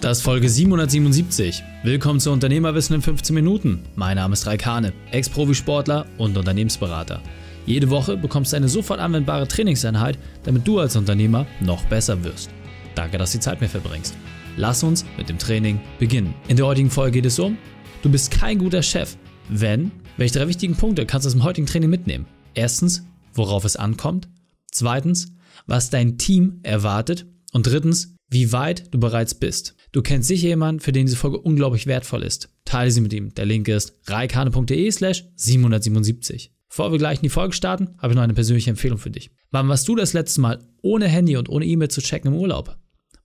Das ist Folge 777. Willkommen zu Unternehmerwissen in 15 Minuten. Mein Name ist Raikane, Ex-Profisportler und Unternehmensberater. Jede Woche bekommst du eine sofort anwendbare Trainingseinheit, damit du als Unternehmer noch besser wirst. Danke, dass du die Zeit mir verbringst. Lass uns mit dem Training beginnen. In der heutigen Folge geht es um, du bist kein guter Chef. Wenn, welche drei wichtigen Punkte kannst du aus dem heutigen Training mitnehmen? Erstens, worauf es ankommt. Zweitens, was dein Team erwartet. Und drittens, wie weit du bereits bist. Du kennst sicher jemanden, für den diese Folge unglaublich wertvoll ist. Teile sie mit ihm. Der Link ist reikane.de slash 777. Bevor wir gleich in die Folge starten, habe ich noch eine persönliche Empfehlung für dich. Wann warst du das letzte Mal ohne Handy und ohne E-Mail zu checken im Urlaub?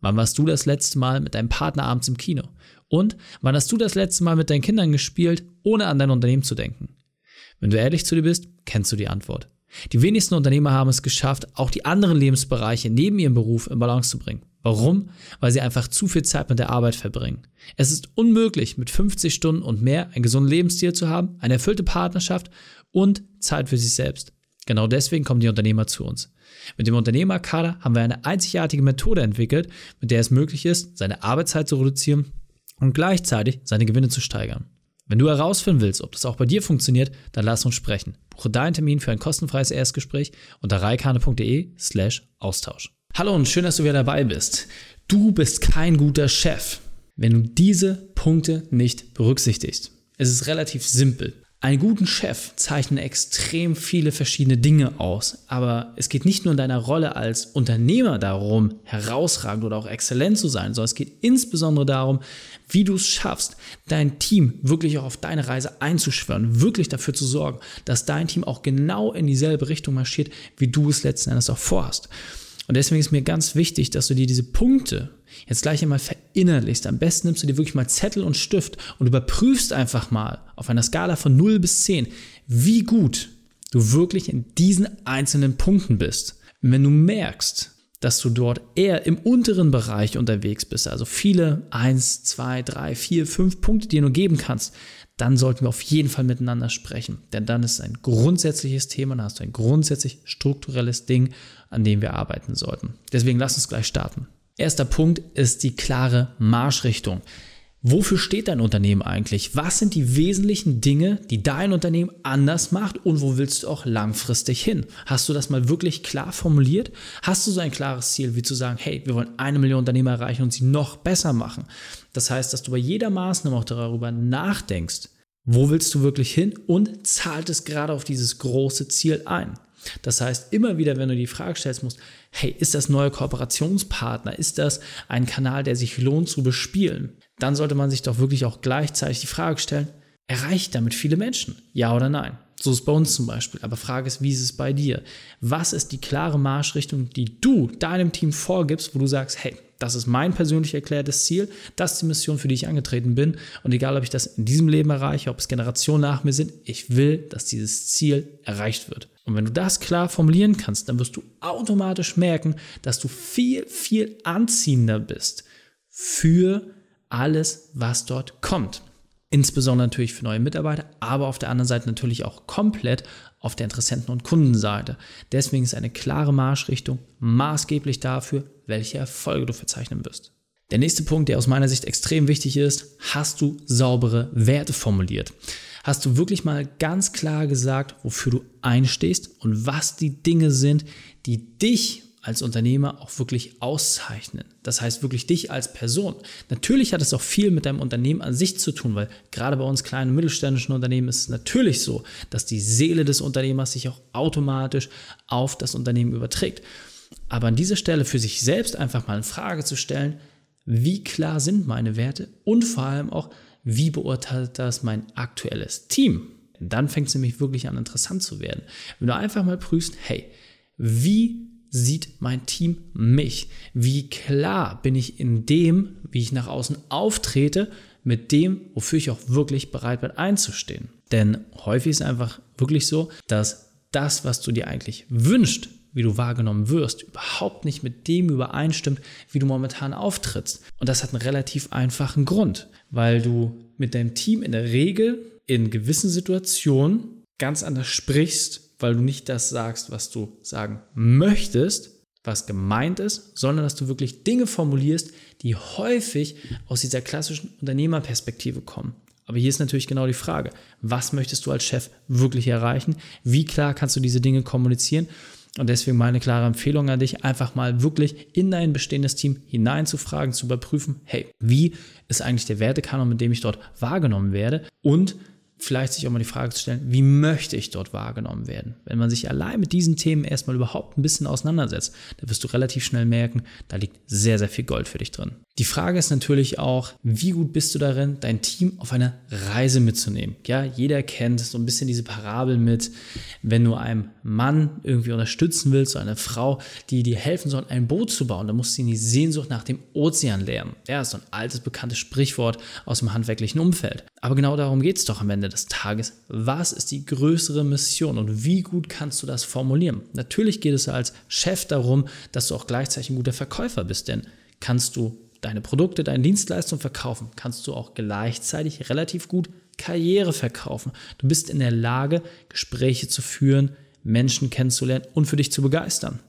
Wann warst du das letzte Mal mit deinem Partner abends im Kino? Und wann hast du das letzte Mal mit deinen Kindern gespielt, ohne an dein Unternehmen zu denken? Wenn du ehrlich zu dir bist, kennst du die Antwort. Die wenigsten Unternehmer haben es geschafft, auch die anderen Lebensbereiche neben ihrem Beruf in Balance zu bringen. Warum? Weil sie einfach zu viel Zeit mit der Arbeit verbringen. Es ist unmöglich, mit 50 Stunden und mehr einen gesunden Lebensstil zu haben, eine erfüllte Partnerschaft und Zeit für sich selbst. Genau deswegen kommen die Unternehmer zu uns. Mit dem Unternehmerkader haben wir eine einzigartige Methode entwickelt, mit der es möglich ist, seine Arbeitszeit zu reduzieren und gleichzeitig seine Gewinne zu steigern. Wenn du herausfinden willst, ob das auch bei dir funktioniert, dann lass uns sprechen. Buche deinen Termin für ein kostenfreies Erstgespräch unter reikane.de slash Austausch. Hallo und schön, dass du wieder dabei bist. Du bist kein guter Chef, wenn du diese Punkte nicht berücksichtigst. Es ist relativ simpel. Einen guten Chef zeichnen extrem viele verschiedene Dinge aus, aber es geht nicht nur in deiner Rolle als Unternehmer darum, herausragend oder auch exzellent zu sein, sondern es geht insbesondere darum, wie du es schaffst, dein Team wirklich auch auf deine Reise einzuschwören, wirklich dafür zu sorgen, dass dein Team auch genau in dieselbe Richtung marschiert, wie du es letzten Endes auch vorhast. Und deswegen ist mir ganz wichtig, dass du dir diese Punkte jetzt gleich einmal verinnerlichst. Am besten nimmst du dir wirklich mal Zettel und Stift und überprüfst einfach mal auf einer Skala von 0 bis 10, wie gut du wirklich in diesen einzelnen Punkten bist. Und wenn du merkst, dass du dort eher im unteren Bereich unterwegs bist, also viele 1, 2, 3, 4, 5 Punkte, die du nur geben kannst, dann sollten wir auf jeden Fall miteinander sprechen. Denn dann ist es ein grundsätzliches Thema, dann hast du ein grundsätzlich strukturelles Ding, an dem wir arbeiten sollten. Deswegen lass uns gleich starten. Erster Punkt ist die klare Marschrichtung. Wofür steht dein Unternehmen eigentlich? Was sind die wesentlichen Dinge, die dein Unternehmen anders macht und wo willst du auch langfristig hin? Hast du das mal wirklich klar formuliert? Hast du so ein klares Ziel, wie zu sagen, hey, wir wollen eine Million Unternehmer erreichen und sie noch besser machen? Das heißt, dass du bei jeder Maßnahme auch darüber nachdenkst, wo willst du wirklich hin und zahlt es gerade auf dieses große Ziel ein? Das heißt, immer wieder, wenn du die Frage stellst musst, hey, ist das neue Kooperationspartner? Ist das ein Kanal, der sich lohnt zu bespielen? Dann sollte man sich doch wirklich auch gleichzeitig die Frage stellen, erreicht damit viele Menschen? Ja oder nein? So ist es bei uns zum Beispiel. Aber Frage ist, wie ist es bei dir? Was ist die klare Marschrichtung, die du deinem Team vorgibst, wo du sagst, hey, das ist mein persönlich erklärtes Ziel, das ist die Mission, für die ich angetreten bin. Und egal, ob ich das in diesem Leben erreiche, ob es Generationen nach mir sind, ich will, dass dieses Ziel erreicht wird. Und wenn du das klar formulieren kannst, dann wirst du automatisch merken, dass du viel, viel anziehender bist für alles, was dort kommt. Insbesondere natürlich für neue Mitarbeiter, aber auf der anderen Seite natürlich auch komplett auf der Interessenten- und Kundenseite. Deswegen ist eine klare Marschrichtung maßgeblich dafür, welche Erfolge du verzeichnen wirst. Der nächste Punkt, der aus meiner Sicht extrem wichtig ist, hast du saubere Werte formuliert. Hast du wirklich mal ganz klar gesagt, wofür du einstehst und was die Dinge sind, die dich als Unternehmer auch wirklich auszeichnen. Das heißt wirklich dich als Person. Natürlich hat es auch viel mit deinem Unternehmen an sich zu tun, weil gerade bei uns kleinen und mittelständischen Unternehmen ist es natürlich so, dass die Seele des Unternehmers sich auch automatisch auf das Unternehmen überträgt. Aber an dieser Stelle für sich selbst einfach mal in Frage zu stellen, wie klar sind meine Werte und vor allem auch, wie beurteilt das mein aktuelles Team? Dann fängt es nämlich wirklich an, interessant zu werden. Wenn du einfach mal prüfst, hey, wie sieht mein Team mich? Wie klar bin ich in dem, wie ich nach außen auftrete, mit dem, wofür ich auch wirklich bereit bin einzustehen? Denn häufig ist es einfach wirklich so, dass das, was du dir eigentlich wünschst, wie du wahrgenommen wirst, überhaupt nicht mit dem übereinstimmt, wie du momentan auftrittst. Und das hat einen relativ einfachen Grund, weil du mit deinem Team in der Regel in gewissen Situationen ganz anders sprichst, weil du nicht das sagst, was du sagen möchtest, was gemeint ist, sondern dass du wirklich Dinge formulierst, die häufig aus dieser klassischen Unternehmerperspektive kommen. Aber hier ist natürlich genau die Frage, was möchtest du als Chef wirklich erreichen? Wie klar kannst du diese Dinge kommunizieren? Und deswegen meine klare Empfehlung an dich, einfach mal wirklich in dein bestehendes Team hineinzufragen, zu überprüfen, hey, wie ist eigentlich der Wertekanon, mit dem ich dort wahrgenommen werde? Und vielleicht sich auch mal die Frage zu stellen, wie möchte ich dort wahrgenommen werden? Wenn man sich allein mit diesen Themen erstmal überhaupt ein bisschen auseinandersetzt, dann wirst du relativ schnell merken, da liegt sehr, sehr viel Gold für dich drin. Die Frage ist natürlich auch, wie gut bist du darin, dein Team auf eine Reise mitzunehmen? Ja, jeder kennt so ein bisschen diese Parabel mit, wenn du einem Mann irgendwie unterstützen willst, so eine Frau, die dir helfen soll, ein Boot zu bauen, dann musst du ihn die Sehnsucht nach dem Ozean lernen. Ja, ist so ein altes, bekanntes Sprichwort aus dem handwerklichen Umfeld. Aber genau darum geht es doch am Ende des Tages. Was ist die größere Mission und wie gut kannst du das formulieren? Natürlich geht es als Chef darum, dass du auch gleichzeitig ein guter Verkäufer bist, denn kannst du deine Produkte, deine Dienstleistungen verkaufen, kannst du auch gleichzeitig relativ gut Karriere verkaufen. Du bist in der Lage, Gespräche zu führen, Menschen kennenzulernen und für dich zu begeistern.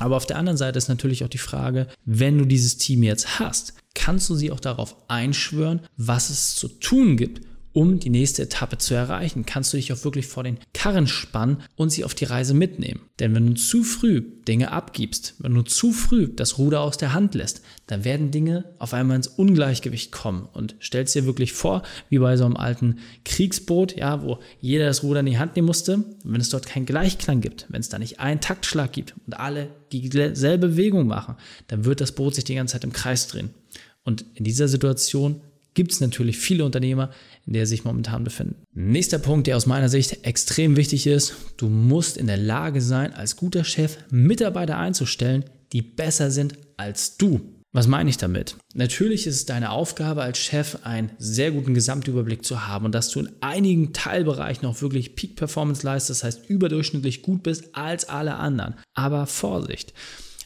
Aber auf der anderen Seite ist natürlich auch die Frage, wenn du dieses Team jetzt hast, kannst du sie auch darauf einschwören, was es zu tun gibt, um die nächste Etappe zu erreichen, kannst du dich auch wirklich vor den Karren spannen und sie auf die Reise mitnehmen. Denn wenn du zu früh Dinge abgibst, wenn du zu früh das Ruder aus der Hand lässt, dann werden Dinge auf einmal ins Ungleichgewicht kommen. Und stellst dir wirklich vor, wie bei so einem alten Kriegsboot, ja, wo jeder das Ruder in die Hand nehmen musste, wenn es dort keinen Gleichklang gibt, wenn es da nicht einen Taktschlag gibt und alle dieselbe Bewegung machen, dann wird das Boot sich die ganze Zeit im Kreis drehen. Und in dieser Situation gibt es natürlich viele Unternehmer, in der sich momentan befinden. Nächster Punkt, der aus meiner Sicht extrem wichtig ist, du musst in der Lage sein, als guter Chef Mitarbeiter einzustellen, die besser sind als du. Was meine ich damit? Natürlich ist es deine Aufgabe als Chef, einen sehr guten Gesamtüberblick zu haben und dass du in einigen Teilbereichen auch wirklich Peak Performance leistest, das heißt überdurchschnittlich gut bist als alle anderen. Aber Vorsicht!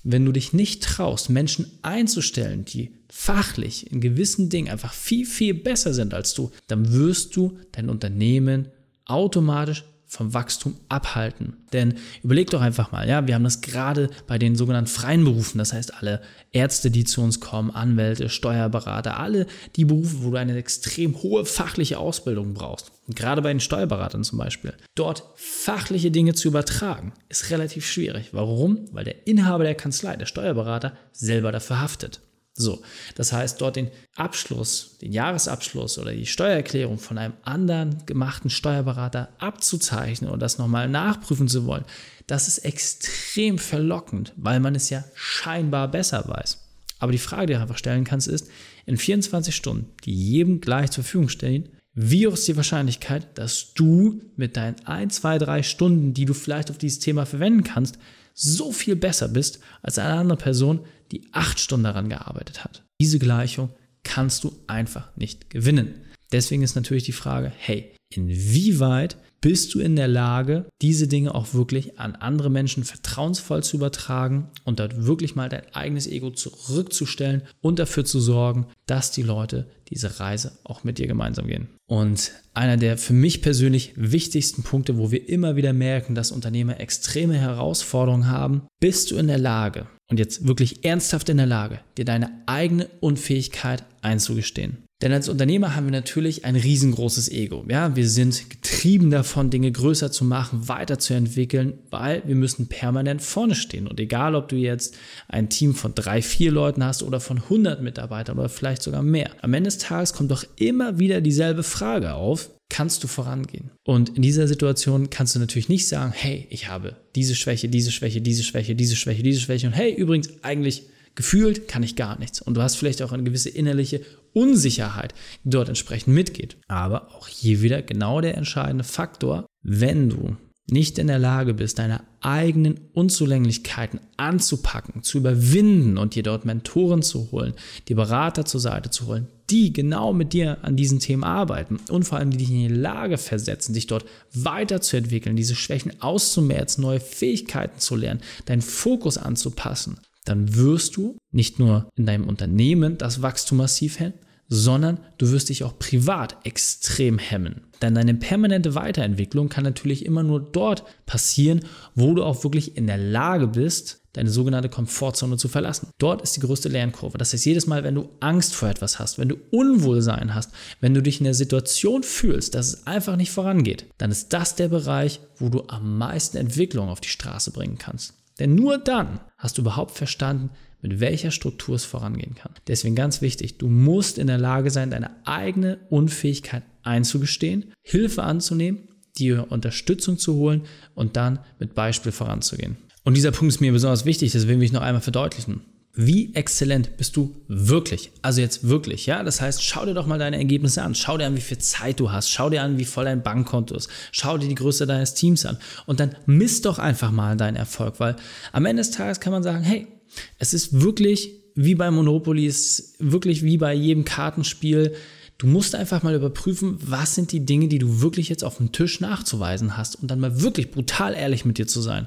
Wenn du dich nicht traust, Menschen einzustellen, die fachlich in gewissen Dingen einfach viel, viel besser sind als du, dann wirst du dein Unternehmen automatisch vom Wachstum abhalten. Denn überleg doch einfach mal, ja, wir haben das gerade bei den sogenannten freien Berufen, das heißt alle Ärzte, die zu uns kommen, Anwälte, Steuerberater, alle die Berufe, wo du eine extrem hohe fachliche Ausbildung brauchst. Und gerade bei den Steuerberatern zum Beispiel. Dort fachliche Dinge zu übertragen, ist relativ schwierig. Warum? Weil der Inhaber der Kanzlei, der Steuerberater, selber dafür haftet. So, das heißt, dort den Abschluss, den Jahresabschluss oder die Steuererklärung von einem anderen gemachten Steuerberater abzuzeichnen und das nochmal nachprüfen zu wollen, das ist extrem verlockend, weil man es ja scheinbar besser weiß. Aber die Frage, die du einfach stellen kannst, ist, in 24 Stunden, die jedem gleich zur Verfügung stehen, wie hoch ist die Wahrscheinlichkeit, dass du mit deinen 1, 2, 3 Stunden, die du vielleicht auf dieses Thema verwenden kannst, so viel besser bist als eine andere Person, die acht Stunden daran gearbeitet hat. Diese Gleichung kannst du einfach nicht gewinnen. Deswegen ist natürlich die Frage, hey, inwieweit bist du in der Lage, diese Dinge auch wirklich an andere Menschen vertrauensvoll zu übertragen und dort wirklich mal dein eigenes Ego zurückzustellen und dafür zu sorgen, dass die Leute diese Reise auch mit dir gemeinsam gehen. Und einer der für mich persönlich wichtigsten Punkte, wo wir immer wieder merken, dass Unternehmer extreme Herausforderungen haben, bist du in der Lage, und jetzt wirklich ernsthaft in der Lage, dir deine eigene Unfähigkeit einzugestehen. Denn als Unternehmer haben wir natürlich ein riesengroßes Ego. Ja, wir sind getrieben davon, Dinge größer zu machen, weiterzuentwickeln, weil wir müssen permanent vorne stehen. Und egal, ob du jetzt ein Team von drei, vier Leuten hast oder von 100 Mitarbeitern oder vielleicht sogar mehr. Am Ende des Tages kommt doch immer wieder dieselbe Frage auf. Kannst du vorangehen? Und in dieser Situation kannst du natürlich nicht sagen, hey, ich habe diese Schwäche, diese Schwäche, diese Schwäche, diese Schwäche, diese Schwäche und hey, übrigens, eigentlich gefühlt kann ich gar nichts. Und du hast vielleicht auch eine gewisse innerliche Unsicherheit, die dort entsprechend mitgeht. Aber auch hier wieder genau der entscheidende Faktor, wenn du nicht in der Lage bist, deine eigenen Unzulänglichkeiten anzupacken, zu überwinden und dir dort Mentoren zu holen, die Berater zur Seite zu holen, die genau mit dir an diesen Themen arbeiten und vor allem die dich in die Lage versetzen, dich dort weiterzuentwickeln, diese Schwächen auszumerzen, neue Fähigkeiten zu lernen, deinen Fokus anzupassen, dann wirst du nicht nur in deinem Unternehmen das Wachstum massiv hemmen, sondern du wirst dich auch privat extrem hemmen. Denn deine permanente Weiterentwicklung kann natürlich immer nur dort passieren, wo du auch wirklich in der Lage bist, deine sogenannte Komfortzone zu verlassen. Dort ist die größte Lernkurve. Das heißt, jedes Mal, wenn du Angst vor etwas hast, wenn du Unwohlsein hast, wenn du dich in der Situation fühlst, dass es einfach nicht vorangeht, dann ist das der Bereich, wo du am meisten Entwicklung auf die Straße bringen kannst. Denn nur dann hast du überhaupt verstanden, mit welcher Struktur es vorangehen kann. Deswegen ganz wichtig, du musst in der Lage sein, deine eigene Unfähigkeit einzugestehen, Hilfe anzunehmen, dir Unterstützung zu holen und dann mit Beispiel voranzugehen. Und dieser Punkt ist mir besonders wichtig, das will ich noch einmal verdeutlichen. Wie exzellent bist du wirklich? Also jetzt wirklich, ja? Das heißt, schau dir doch mal deine Ergebnisse an. Schau dir an, wie viel Zeit du hast. Schau dir an, wie voll dein Bankkonto ist. Schau dir die Größe deines Teams an. Und dann misst doch einfach mal deinen Erfolg, weil am Ende des Tages kann man sagen, hey, es ist wirklich wie bei Monopoly, es ist wirklich wie bei jedem Kartenspiel. Du musst einfach mal überprüfen, was sind die Dinge, die du wirklich jetzt auf dem Tisch nachzuweisen hast und dann mal wirklich brutal ehrlich mit dir zu sein.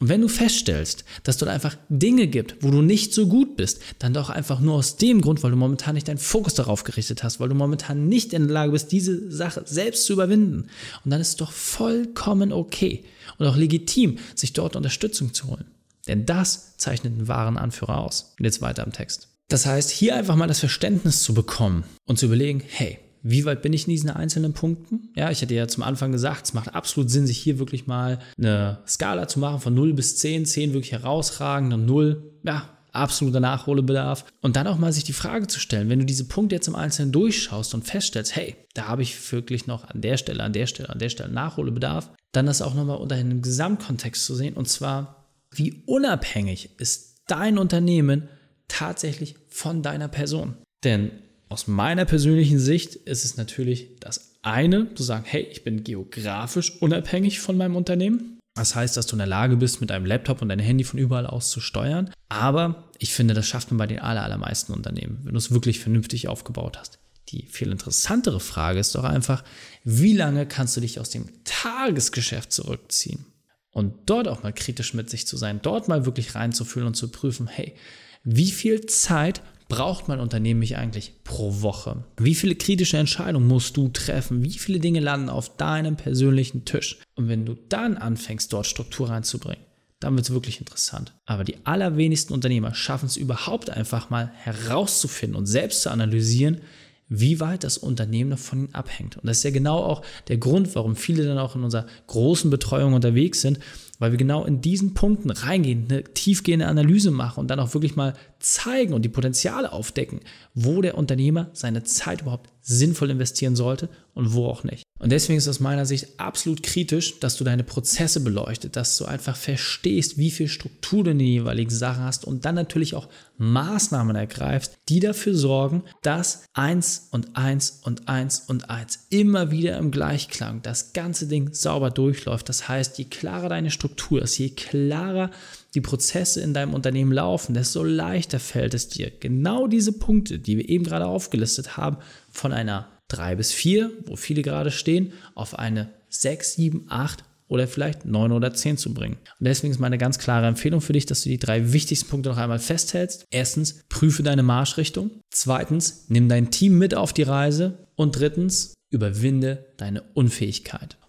Und wenn du feststellst, dass dort einfach Dinge gibt, wo du nicht so gut bist, dann doch einfach nur aus dem Grund, weil du momentan nicht deinen Fokus darauf gerichtet hast, weil du momentan nicht in der Lage bist, diese Sache selbst zu überwinden. Und dann ist es doch vollkommen okay und auch legitim, sich dort Unterstützung zu holen. Denn das zeichnet einen wahren Anführer aus. Und jetzt weiter im Text. Das heißt, hier einfach mal das Verständnis zu bekommen und zu überlegen, hey, wie weit bin ich in diesen einzelnen Punkten? Ja, ich hatte ja zum Anfang gesagt, es macht absolut Sinn, sich hier wirklich mal eine Skala zu machen von 0 bis 10, 10 wirklich herausragend und 0, ja, absoluter Nachholbedarf. Und dann auch mal sich die Frage zu stellen, wenn du diese Punkte jetzt im Einzelnen durchschaust und feststellst, hey, da habe ich wirklich noch an der Stelle, an der Stelle, an der Stelle Nachholbedarf, dann das auch nochmal unter einem Gesamtkontext zu sehen und zwar, wie unabhängig ist dein Unternehmen tatsächlich von deiner Person. Denn aus meiner persönlichen Sicht ist es natürlich das eine, zu sagen, hey, ich bin geografisch unabhängig von meinem Unternehmen. Das heißt, dass du in der Lage bist, mit deinem Laptop und deinem Handy von überall aus zu steuern. Aber ich finde, das schafft man bei den allermeisten Unternehmen, wenn du es wirklich vernünftig aufgebaut hast. Die viel interessantere Frage ist doch einfach, wie lange kannst du dich aus dem Tagesgeschäft zurückziehen? Und dort auch mal kritisch mit sich zu sein, dort mal wirklich reinzufühlen und zu prüfen, hey, wie viel Zeit braucht mein Unternehmen mich eigentlich pro Woche? Wie viele kritische Entscheidungen musst du treffen? Wie viele Dinge landen auf deinem persönlichen Tisch? Und wenn du dann anfängst, dort Struktur reinzubringen, dann wird es wirklich interessant. Aber die allerwenigsten Unternehmer schaffen es überhaupt einfach mal herauszufinden und selbst zu analysieren, wie weit das Unternehmen davon abhängt. Und das ist ja genau auch der Grund, warum viele dann auch in unserer großen Betreuung unterwegs sind, weil wir genau in diesen Punkten reingehen, eine tiefgehende Analyse machen und dann auch wirklich mal zeigen und die Potenziale aufdecken, wo der Unternehmer seine Zeit überhaupt sinnvoll investieren sollte und wo auch nicht. Und deswegen ist aus meiner Sicht absolut kritisch, dass du deine Prozesse beleuchtet, dass du einfach verstehst, wie viel Struktur du in den jeweiligen Sachen hast und dann natürlich auch Maßnahmen ergreifst, die dafür sorgen, dass eins und eins und eins und eins immer wieder im Gleichklang das ganze Ding sauber durchläuft. Das heißt, je klarer deine Struktur ist, je klarer die Prozesse in deinem Unternehmen laufen, desto leichter fällt es dir, genau diese Punkte, die wir eben gerade aufgelistet haben, von einer 3 bis 4, wo viele gerade stehen, auf eine 6, 7, 8 oder vielleicht 9 oder 10 zu bringen. Und deswegen ist meine ganz klare Empfehlung für dich, dass du die drei wichtigsten Punkte noch einmal festhältst. Erstens, prüfe deine Marschrichtung. Zweitens, nimm dein Team mit auf die Reise. Und drittens, überwinde deine Unfähigkeit.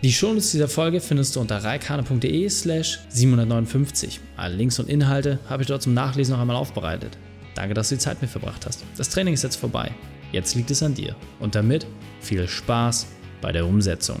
Die Shownotes dieser Folge findest du unter reikane.de slash 759. Alle Links und Inhalte habe ich dort zum Nachlesen noch einmal aufbereitet. Danke, dass du die Zeit mit verbracht hast. Das Training ist jetzt vorbei. Jetzt liegt es an dir. Und damit viel Spaß bei der Umsetzung.